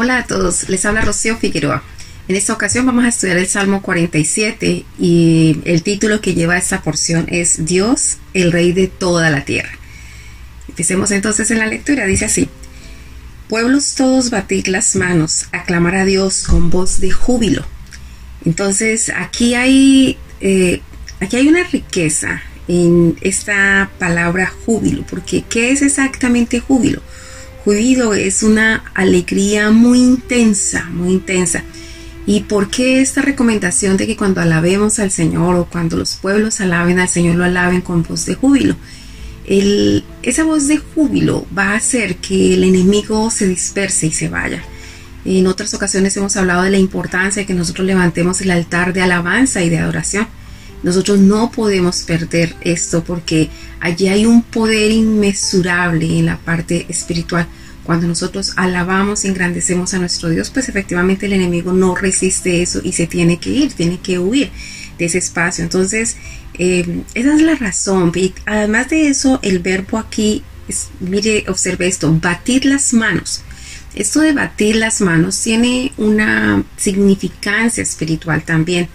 Hola a todos, les habla Rocío Figueroa. En esta ocasión vamos a estudiar el Salmo 47 y el título que lleva esta porción es Dios, el Rey de toda la tierra. Empecemos entonces en la lectura, dice así. Pueblos todos batid las manos, aclamar a Dios con voz de júbilo. Entonces aquí hay, eh, aquí hay una riqueza en esta palabra júbilo, porque ¿qué es exactamente júbilo? Júbilo es una alegría muy intensa, muy intensa. ¿Y por qué esta recomendación de que cuando alabemos al Señor o cuando los pueblos alaben al Señor lo alaben con voz de júbilo? Esa voz de júbilo va a hacer que el enemigo se disperse y se vaya. En otras ocasiones hemos hablado de la importancia de que nosotros levantemos el altar de alabanza y de adoración. Nosotros no podemos perder esto porque allí hay un poder inmesurable en la parte espiritual. Cuando nosotros alabamos y engrandecemos a nuestro Dios, pues efectivamente el enemigo no resiste eso y se tiene que ir, tiene que huir de ese espacio. Entonces, eh, esa es la razón. Además de eso, el verbo aquí, mire, observe esto, batir las manos. Esto de batir las manos tiene una significancia espiritual también.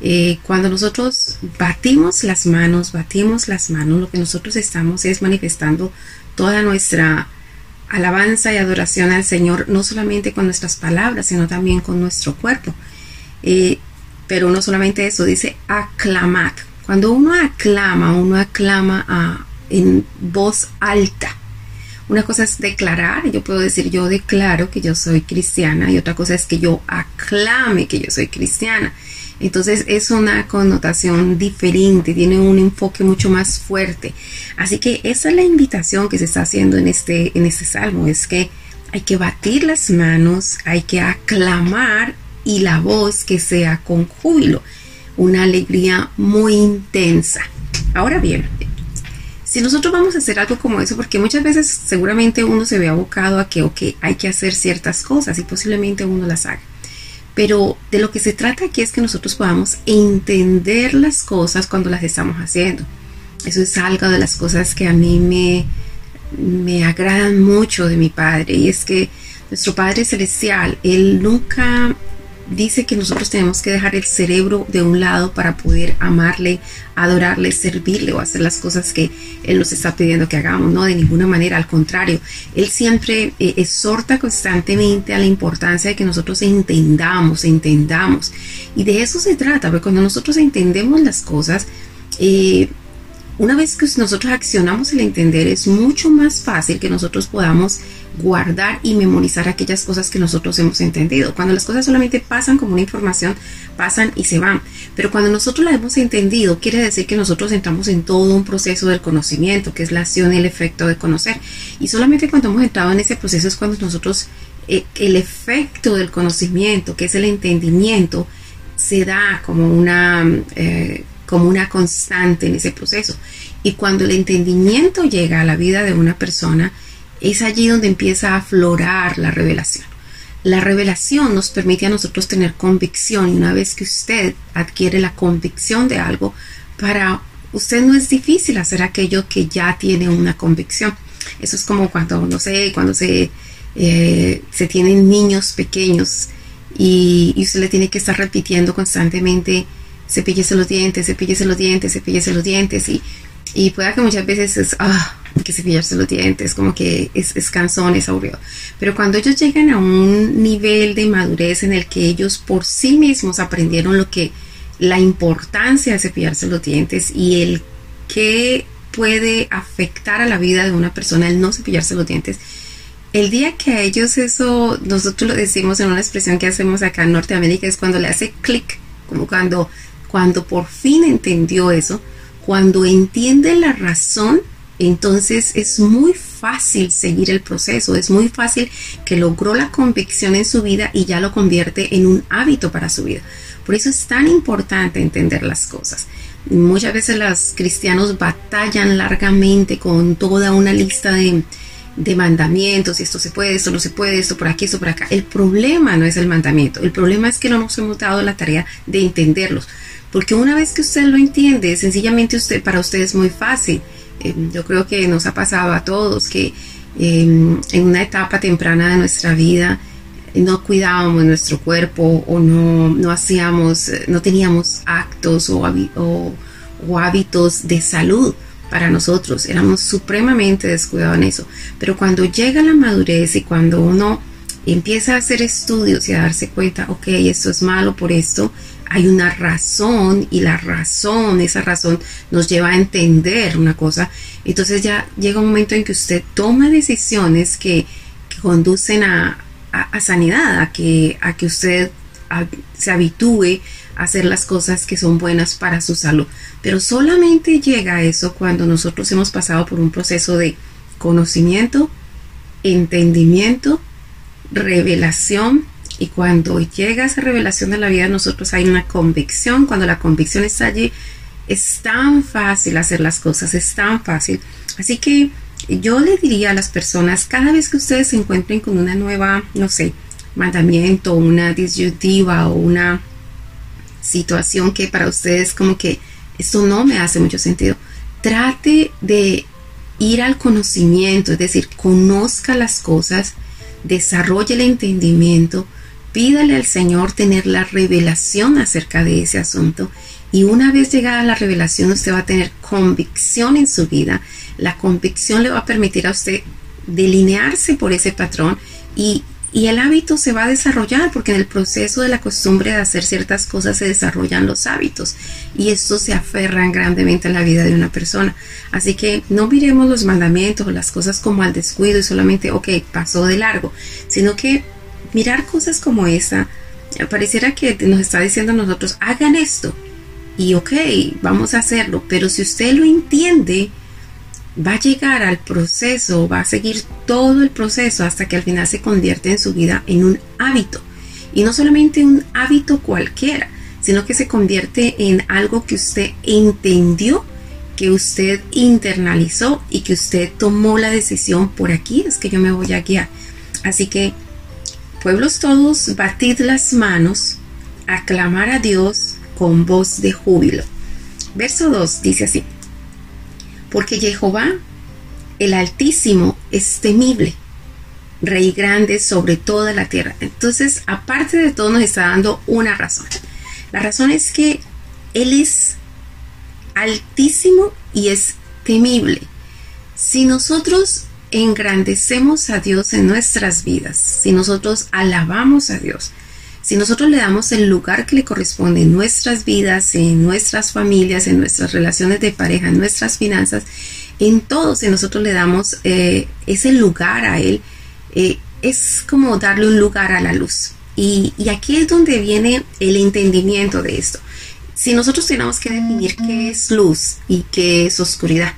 Eh, cuando nosotros batimos las manos, batimos las manos, lo que nosotros estamos es manifestando toda nuestra alabanza y adoración al Señor, no solamente con nuestras palabras, sino también con nuestro cuerpo. Eh, pero no solamente eso, dice aclamar. Cuando uno aclama, uno aclama en voz alta. Una cosa es declarar, yo puedo decir yo declaro que yo soy cristiana y otra cosa es que yo aclame que yo soy cristiana. Entonces es una connotación diferente, tiene un enfoque mucho más fuerte. Así que esa es la invitación que se está haciendo en este, en este salmo, es que hay que batir las manos, hay que aclamar y la voz que sea con júbilo, una alegría muy intensa. Ahora bien, si nosotros vamos a hacer algo como eso, porque muchas veces seguramente uno se ve abocado a que, hay que hacer ciertas cosas y posiblemente uno las haga. Pero de lo que se trata aquí es que nosotros podamos entender las cosas cuando las estamos haciendo. Eso es algo de las cosas que a mí me, me agradan mucho de mi Padre. Y es que nuestro Padre Celestial, Él nunca dice que nosotros tenemos que dejar el cerebro de un lado para poder amarle, adorarle, servirle o hacer las cosas que Él nos está pidiendo que hagamos, no de ninguna manera, al contrario, Él siempre eh, exhorta constantemente a la importancia de que nosotros entendamos, entendamos. Y de eso se trata, porque cuando nosotros entendemos las cosas, eh, una vez que nosotros accionamos el entender, es mucho más fácil que nosotros podamos guardar y memorizar aquellas cosas que nosotros hemos entendido. Cuando las cosas solamente pasan como una información, pasan y se van. Pero cuando nosotros la hemos entendido, quiere decir que nosotros entramos en todo un proceso del conocimiento, que es la acción y el efecto de conocer. Y solamente cuando hemos entrado en ese proceso es cuando nosotros, eh, el efecto del conocimiento, que es el entendimiento, se da como una, eh, como una constante en ese proceso. Y cuando el entendimiento llega a la vida de una persona, es allí donde empieza a aflorar la revelación. La revelación nos permite a nosotros tener convicción y una vez que usted adquiere la convicción de algo, para usted no es difícil hacer aquello que ya tiene una convicción. Eso es como cuando, no sé, cuando se, eh, se tienen niños pequeños y, usted le tiene que estar repitiendo constantemente, cepíllese los dientes, cepíllese los dientes, cepíllese los dientes y, y pueda que muchas veces es, ah, que cepillarse los dientes, como que es, es cansón, es aburrido. Pero cuando ellos llegan a un nivel de madurez en el que ellos por sí mismos aprendieron lo que, la importancia de cepillarse los dientes y el que puede afectar a la vida de una persona el no cepillarse los dientes, el día que a ellos eso, nosotros lo decimos en una expresión que hacemos acá en Norteamérica, es cuando le hace clic, como cuando, cuando por fin entendió eso, cuando entiende la razón entonces es muy fácil seguir el proceso, es muy fácil que logró la convicción en su vida y ya lo convierte en un hábito para su vida. Por eso es tan importante entender las cosas. Muchas veces los cristianos batallan largamente con toda una lista de, mandamientos, y esto se puede, esto no se puede, esto por aquí, esto por acá. El problema no es el mandamiento, el problema es que no nos hemos dado la tarea de entenderlos. Porque una vez que usted lo entiende, sencillamente para usted es muy fácil yo creo que nos ha pasado a todos que em, en una etapa temprana de nuestra vida no cuidábamos nuestro cuerpo o no, no hacíamos, no teníamos actos o, o hábitos de salud para nosotros. Éramos supremamente descuidados en eso. Pero cuando llega la madurez y cuando uno empieza a hacer estudios y a darse cuenta, ok, esto es malo por esto, hay una razón y la razón, esa razón nos lleva a entender una cosa. Entonces ya llega un momento en que usted toma decisiones que, conducen a, sanidad, a que, a que usted se habitúe a hacer las cosas que son buenas para su salud. Pero solamente llega a eso cuando nosotros hemos pasado por un proceso de conocimiento, entendimiento, revelación y cuando llega esa revelación de la vida nosotros hay una convicción, cuando la convicción está allí es tan fácil hacer las cosas, es tan fácil. Así que yo le diría a las personas, cada vez que ustedes se encuentren con una nueva, no sé, mandamiento, una disyuntiva o una situación que para ustedes como que esto no me hace mucho sentido, trate de ir al conocimiento, es decir, conozca las cosas, desarrolle el entendimiento, pídale al Señor tener la revelación acerca de ese asunto y una vez llegada la revelación usted va a tener convicción en su vida. La convicción le va a permitir a usted delinearse por ese patrón y, y el hábito se va a desarrollar porque en el proceso de la costumbre de hacer ciertas cosas se desarrollan los hábitos y estos se aferran grandemente a la vida de una persona. Así que no miremos los mandamientos o las cosas como al descuido y solamente, ok, pasó de largo, sino que mirar cosas como esa, pareciera que nos está diciendo a nosotros, hagan esto y ok, vamos a hacerlo, pero si usted lo entiende, va a llegar al proceso, va a seguir todo el proceso hasta que al final se convierte en su vida en un hábito. Y no solamente un hábito cualquiera, sino que se convierte en algo que usted entendió, que usted internalizó y que usted tomó la decisión por aquí es que yo me voy a guiar. Así que, pueblos todos, batid las manos, aclamar a Dios con voz de júbilo. Verso 2 dice así porque Jehová, el Altísimo, es temible, Rey grande sobre toda la tierra. Entonces, aparte de todo, nos está dando una razón. La razón es que Él es altísimo y es temible. Si nosotros engrandecemos a Dios en nuestras vidas, si nosotros alabamos a Dios, si nosotros le damos el lugar que le corresponde en nuestras vidas, en nuestras familias, en nuestras relaciones de pareja, en nuestras finanzas, en todo, si nosotros le damos eh, ese lugar a Él, eh, es como darle un lugar a la luz. Y, y aquí es donde viene el entendimiento de esto. Si nosotros tenemos que definir qué es luz y qué es oscuridad.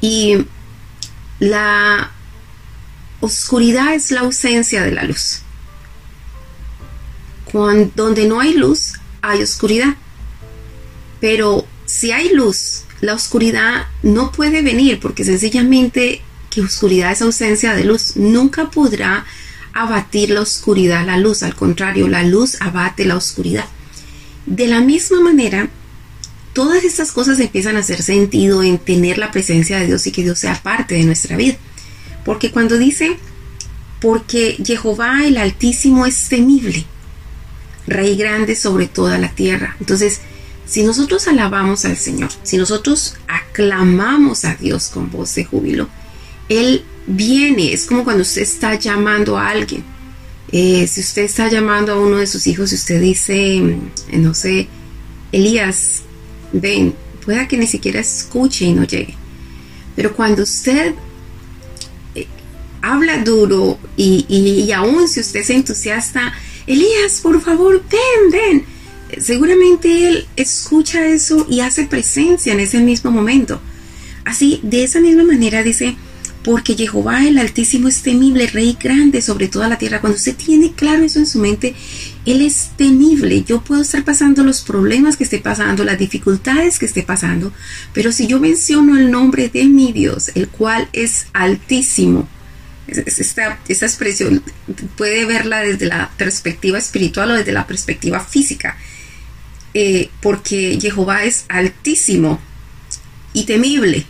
Y la oscuridad es la ausencia de la luz donde no hay luz, hay oscuridad. Pero si hay luz, la oscuridad no puede venir porque sencillamente que oscuridad es ausencia de luz. Nunca podrá abatir la oscuridad la luz. Al contrario, la luz abate la oscuridad. De la misma manera, todas estas cosas empiezan a hacer sentido en tener la presencia de Dios y que Dios sea parte de nuestra vida. Porque cuando dice, porque Jehová el Altísimo es temible, Rey grande sobre toda la tierra. Entonces, si nosotros alabamos al Señor, si nosotros aclamamos a Dios con voz de júbilo, Él viene, es como cuando usted está llamando a alguien. Eh, si usted está llamando a uno de sus hijos y usted dice, mm, no sé, Elías, ven, pueda que ni siquiera escuche y no llegue. Pero cuando usted eh, habla duro y, y, aún si usted se entusiasta, Elías, por favor, ven, ven. Seguramente él escucha eso y hace presencia en ese mismo momento. Así, de esa misma manera dice, porque Jehová el Altísimo es temible, Rey grande sobre toda la tierra. Cuando usted tiene claro eso en su mente, Él es temible. Yo puedo estar pasando los problemas que esté pasando, las dificultades que esté pasando, pero si yo menciono el nombre de mi Dios, el cual es altísimo, esta, esta expresión puede verla desde la perspectiva espiritual o desde la perspectiva física, eh, porque Jehová es altísimo y temible,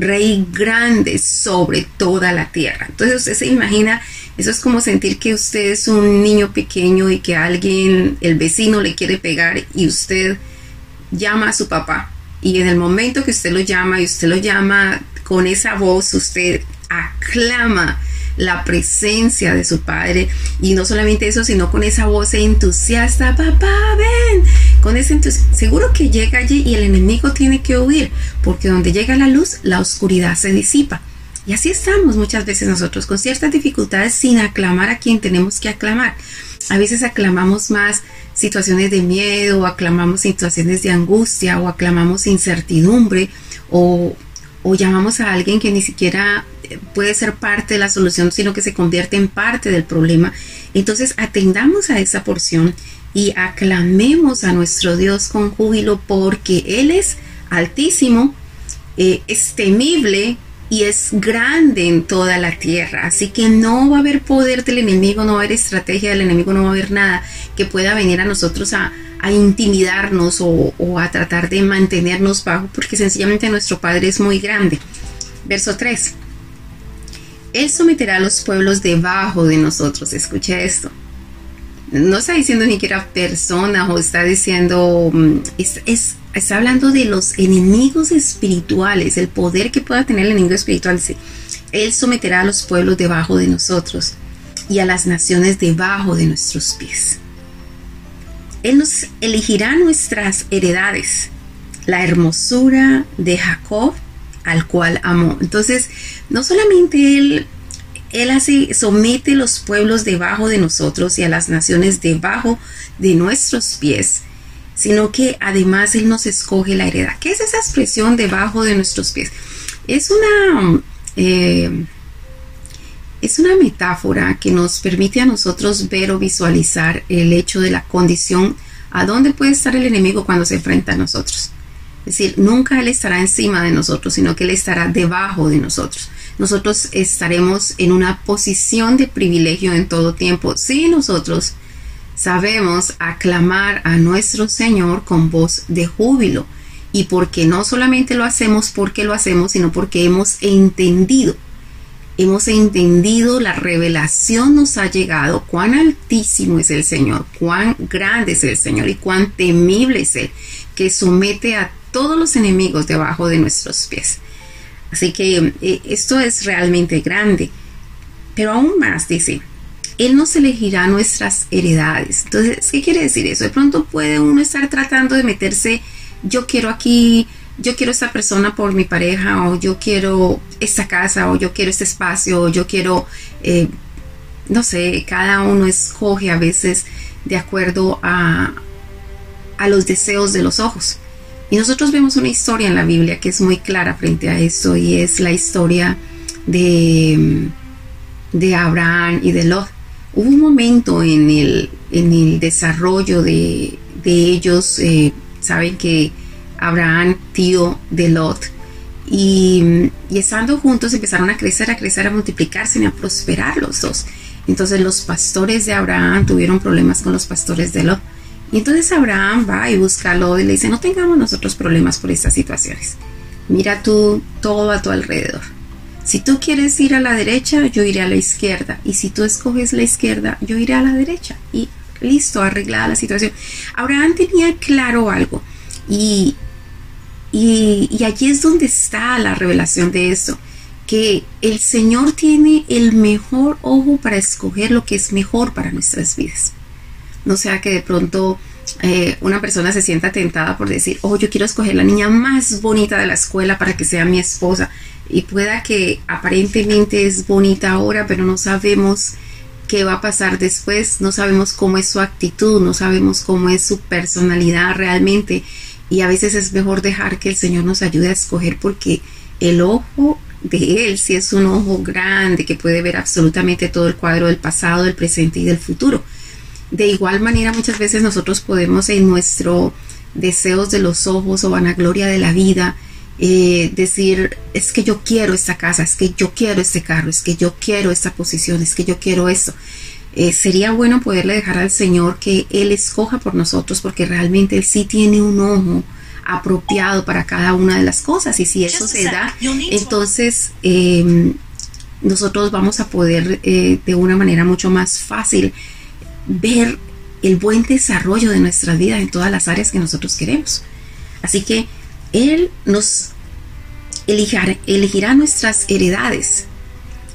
rey grande sobre toda la tierra. Entonces usted se imagina, eso es como sentir que usted es un niño pequeño y que alguien, el vecino le quiere pegar y usted llama a su papá. Y en el momento que usted lo llama y usted lo llama con esa voz, usted aclama la presencia de su padre y no solamente eso, sino con esa voz entusiasta, papá, ven, con ese seguro que llega allí y el enemigo tiene que huir, porque donde llega la luz, la oscuridad se disipa. Y así estamos muchas veces nosotros, con ciertas dificultades, sin aclamar a quien tenemos que aclamar. A veces aclamamos más situaciones de miedo, o aclamamos situaciones de angustia, o aclamamos incertidumbre, o, o llamamos a alguien que ni siquiera puede ser parte de la solución, sino que se convierte en parte del problema. Entonces atendamos a esa porción y aclamemos a nuestro Dios con júbilo porque Él es altísimo, eh, es temible y es grande en toda la tierra. Así que no va a haber poder del enemigo, no va a haber estrategia del enemigo, no va a haber nada que pueda venir a nosotros a, intimidarnos o, o, a tratar de mantenernos bajo, porque sencillamente nuestro Padre es muy grande. Verso 3. Él someterá a los pueblos debajo de nosotros. Escucha esto. No está diciendo ni siquiera personas o está diciendo, mm, es, está hablando de los enemigos espirituales, el poder que pueda tener el enemigo espiritual. Él someterá a los pueblos debajo de nosotros y a las naciones debajo de nuestros pies. Él nos elegirá nuestras heredades, la hermosura de Jacob al cual amó. Entonces, no solamente Él, Él así somete los pueblos debajo de nosotros y a las naciones debajo de nuestros pies, sino que además Él nos escoge la heredad. ¿Qué es esa expresión debajo de nuestros pies? Es una... Eh, es una metáfora que nos permite a nosotros ver o visualizar el hecho de la condición a dónde puede estar el enemigo cuando se enfrenta a nosotros. Es decir, nunca Él estará encima de nosotros, sino que Él estará debajo de nosotros. Nosotros estaremos en una posición de privilegio en todo tiempo si nosotros sabemos aclamar a nuestro Señor con voz de júbilo. Y porque no solamente lo hacemos porque lo hacemos, sino porque hemos entendido hemos entendido, la revelación nos ha llegado, cuán altísimo es el Señor, cuán grande es el Señor y cuán temible es Él, que somete a todos los enemigos debajo de nuestros pies. Así que eh, esto es realmente grande. Pero aún más, dice, Él nos elegirá nuestras heredades. Entonces, ¿qué quiere decir eso? De pronto puede uno estar tratando de meterse, yo quiero aquí, yo quiero esta persona por mi pareja, o yo quiero esta casa, o yo quiero este espacio, o yo quiero, eh, no sé, cada uno escoge a veces de acuerdo a, a los deseos de los ojos. Y nosotros vemos una historia en la Biblia que es muy clara frente a esto y es la historia de, de Abraham y de Lot. Hubo un momento en el, en el desarrollo de, ellos, eh, saben que Abraham, tío de Lot, y, y, estando juntos empezaron a crecer, a crecer, a multiplicarse y a prosperar los dos. Entonces los pastores de Abraham tuvieron problemas con los pastores de Lot y entonces Abraham va y busca a Lot y le dice, no tengamos nosotros problemas por estas situaciones. Mira tú todo a tu alrededor. Si tú quieres ir a la derecha, yo iré a la izquierda. Y si tú escoges la izquierda, yo iré a la derecha. Y listo, arreglada la situación. Abraham tenía claro algo. Y, y, y allí es donde está la revelación de eso. Que el Señor tiene el mejor ojo para escoger lo que es mejor para nuestras vidas no sea que de pronto eh, una persona se sienta tentada por decir, oh, yo quiero escoger la niña más bonita de la escuela para que sea mi esposa. Y pueda que aparentemente es bonita ahora, pero no sabemos qué va a pasar después, no sabemos cómo es su actitud, no sabemos cómo es su personalidad realmente. Y a veces es mejor dejar que el Señor nos ayude a escoger porque el ojo de Él si es un ojo grande que puede ver absolutamente todo el cuadro del pasado, del presente y del futuro. De igual manera, muchas veces nosotros podemos en nuestro deseos de los ojos o vanagloria de la vida, eh, decir, es que yo quiero esta casa, es que yo quiero este carro, es que yo quiero esta posición, es que yo quiero esto. Eh, sería bueno poderle dejar al Señor que Él escoja por nosotros porque realmente Él sí tiene un ojo apropiado para cada una de las cosas. Y si eso se da, entonces em, nosotros vamos a poder eh, de una manera mucho más fácil ver el buen desarrollo de nuestra vida en todas las áreas que nosotros queremos. Así que Él nos elegirá nuestras heredades,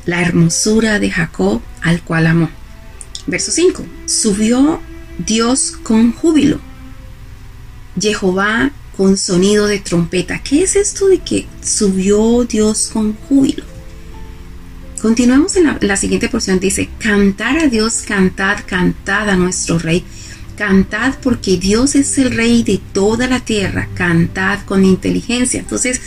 la hermosura de Jacob al cual amó. Verso 5. Subió Dios con júbilo. Jehová con sonido de trompeta. ¿Qué es esto de que subió Dios con júbilo? Continuemos en la, siguiente porción. Dice, cantar a Dios, cantad, cantad a nuestro Rey. Cantad porque Dios es el Rey de toda la tierra. Cantad con inteligencia. Entonces,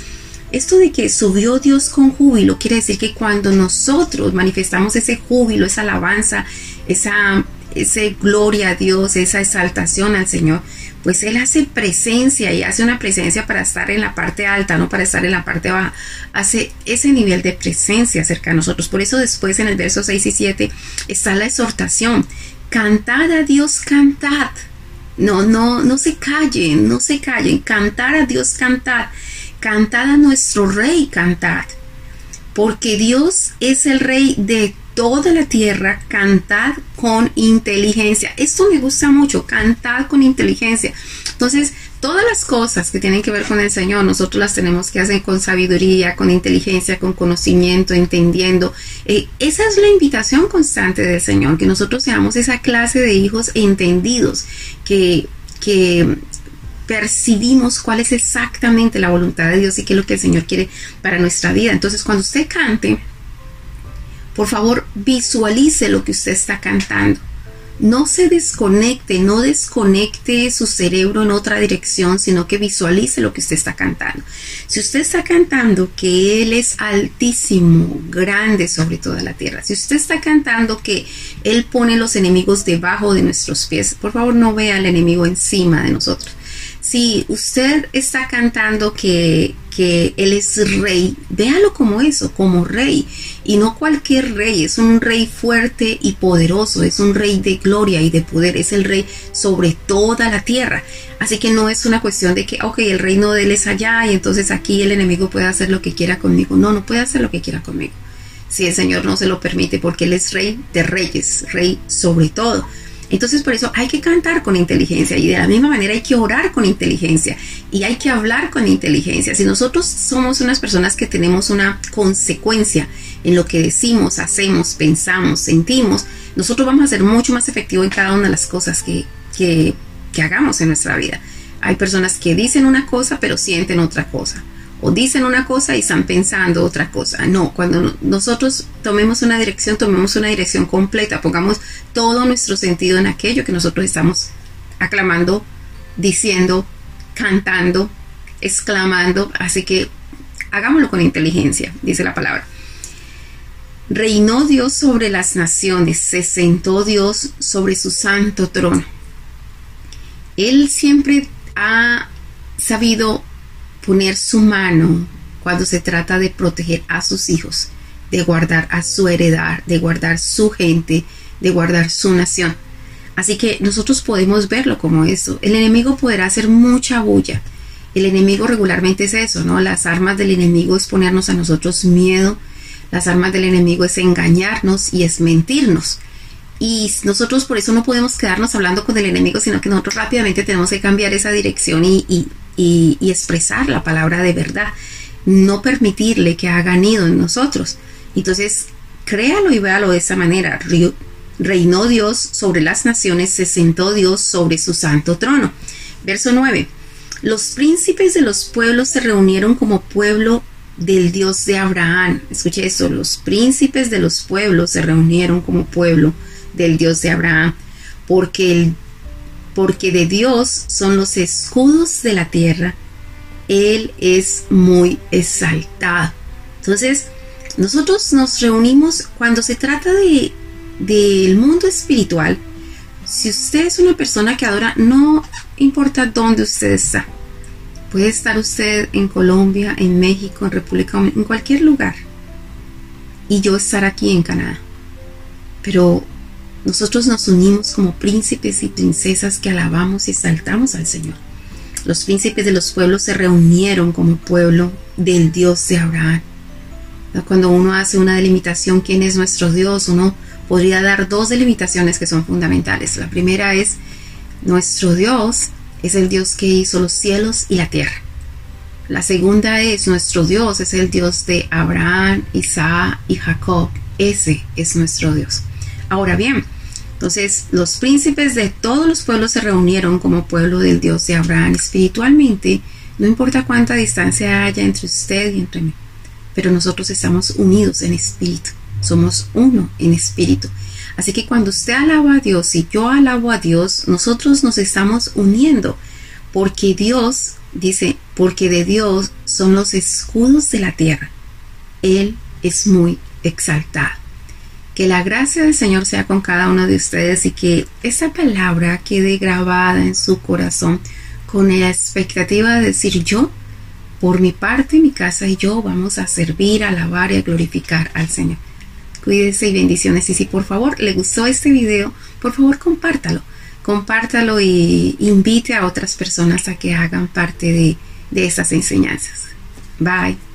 esto de que subió Dios con júbilo quiere decir que cuando nosotros manifestamos ese júbilo, esa alabanza, esa, ese gloria a Dios, esa exaltación al Señor, pues Él hace presencia y hace una presencia para estar en la parte alta, no para estar en la parte baja. Hace ese nivel de presencia cerca de nosotros. Por eso después en el verso 6 y 7 está la exhortación. Cantad a Dios, cantad. No, no, no se callen, no se callen. Cantar a Dios, cantad. Cantad a nuestro Rey, cantad. Porque Dios es el Rey de toda la tierra, cantad con inteligencia. Esto me gusta mucho, cantad con inteligencia. Entonces, todas las cosas que tienen que ver con el Señor, nosotros las tenemos que hacer con sabiduría, con inteligencia, con conocimiento, entendiendo. Eh, esa es la invitación constante del Señor, que nosotros seamos esa clase de hijos entendidos, que, que percibimos cuál es exactamente la voluntad de Dios y qué es lo que el Señor quiere para nuestra vida. Entonces, cuando usted cante, por favor, visualice lo que usted está cantando. No se desconecte, no desconecte su cerebro en otra dirección, sino que visualice lo que usted está cantando. Si usted está cantando que Él es altísimo, grande sobre toda la tierra, si usted está cantando que Él pone los enemigos debajo de nuestros pies, por favor no vea al enemigo encima de nosotros si usted está cantando que, que Él es rey, véalo como eso, como rey. Y no cualquier rey, es un rey fuerte y poderoso, es un rey de gloria y de poder, es el rey sobre toda la tierra. Así que no es una cuestión de que, ok, el reino de Él es allá y entonces aquí el enemigo puede hacer lo que quiera conmigo. No, no puede hacer lo que quiera conmigo. Si el Señor no se lo permite, porque Él es rey de reyes, rey sobre todo. Entonces por eso hay que cantar con inteligencia y de la misma manera hay que orar con inteligencia y hay que hablar con inteligencia. Si nosotros somos unas personas que tenemos una consecuencia en lo que decimos, hacemos, pensamos, sentimos, nosotros vamos a ser mucho más efectivos en cada una de las cosas que, que, que hagamos en nuestra vida. Hay personas que dicen una cosa pero sienten otra cosa o dicen una cosa y están pensando otra cosa. No, cuando nosotros tomemos una dirección, tomemos una dirección completa, pongamos todo nuestro sentido en aquello que nosotros estamos aclamando, diciendo, cantando, exclamando. Así que hagámoslo con inteligencia, dice la palabra. Reinó Dios sobre las naciones, se sentó Dios sobre su santo trono. Él siempre ha sabido poner su mano cuando se trata de proteger a sus hijos, de guardar a su heredad, de guardar su gente, de guardar su nación. Así que nosotros podemos verlo como eso. El enemigo podrá hacer mucha bulla. El enemigo regularmente es eso, ¿no? Las armas del enemigo es ponernos a nosotros miedo. Las armas del enemigo es engañarnos y es mentirnos. Y nosotros por eso no podemos quedarnos hablando con el enemigo, sino que nosotros rápidamente tenemos que cambiar esa dirección y, y y, expresar la palabra de verdad, no permitirle que haga nido en nosotros. Entonces, créalo y véalo de esa manera. Reinó Dios sobre las naciones, se sentó Dios sobre su santo trono. Verso 9. Los príncipes de los pueblos se reunieron como pueblo del Dios de Abraham. Escuche eso, los príncipes de los pueblos se reunieron como pueblo del Dios de Abraham, porque el porque de Dios son los escudos de la tierra. Él es muy exaltado. Entonces, nosotros nos reunimos cuando se trata de del mundo espiritual. Si usted es una persona que adora, no importa dónde usted está. Puede estar usted en Colombia, en México, en República en cualquier lugar. Y yo estar aquí en Canadá. Pero nosotros nos unimos como príncipes y princesas que alabamos y exaltamos al Señor. Los príncipes de los pueblos se reunieron como pueblo del Dios de Abraham. Cuando uno hace una delimitación, ¿quién es nuestro Dios? Uno podría dar dos delimitaciones que son fundamentales. La primera es, nuestro Dios es el Dios que hizo los cielos y la tierra. La segunda es, nuestro Dios es el Dios de Abraham, Isaac y Jacob. Ese es nuestro Dios. Ahora bien, entonces los príncipes de todos los pueblos se reunieron como pueblo del Dios de Abraham espiritualmente. No importa cuánta distancia haya entre usted y entre mí, pero nosotros estamos unidos en espíritu. Somos uno en espíritu. Así que cuando usted alaba a Dios y yo alabo a Dios, nosotros nos estamos uniendo porque Dios dice, porque de Dios son los escudos de la tierra. Él es muy exaltado. Que la gracia del Señor sea con cada uno de ustedes y que esa palabra quede grabada en su corazón con la expectativa de decir yo, por mi parte, mi casa y yo vamos a servir, alabar y a glorificar al Señor. Cuídese y bendiciones. Y si por favor le gustó este video, por favor compártalo compártalo y invite a otras personas a que hagan parte de, de esas enseñanzas. Bye.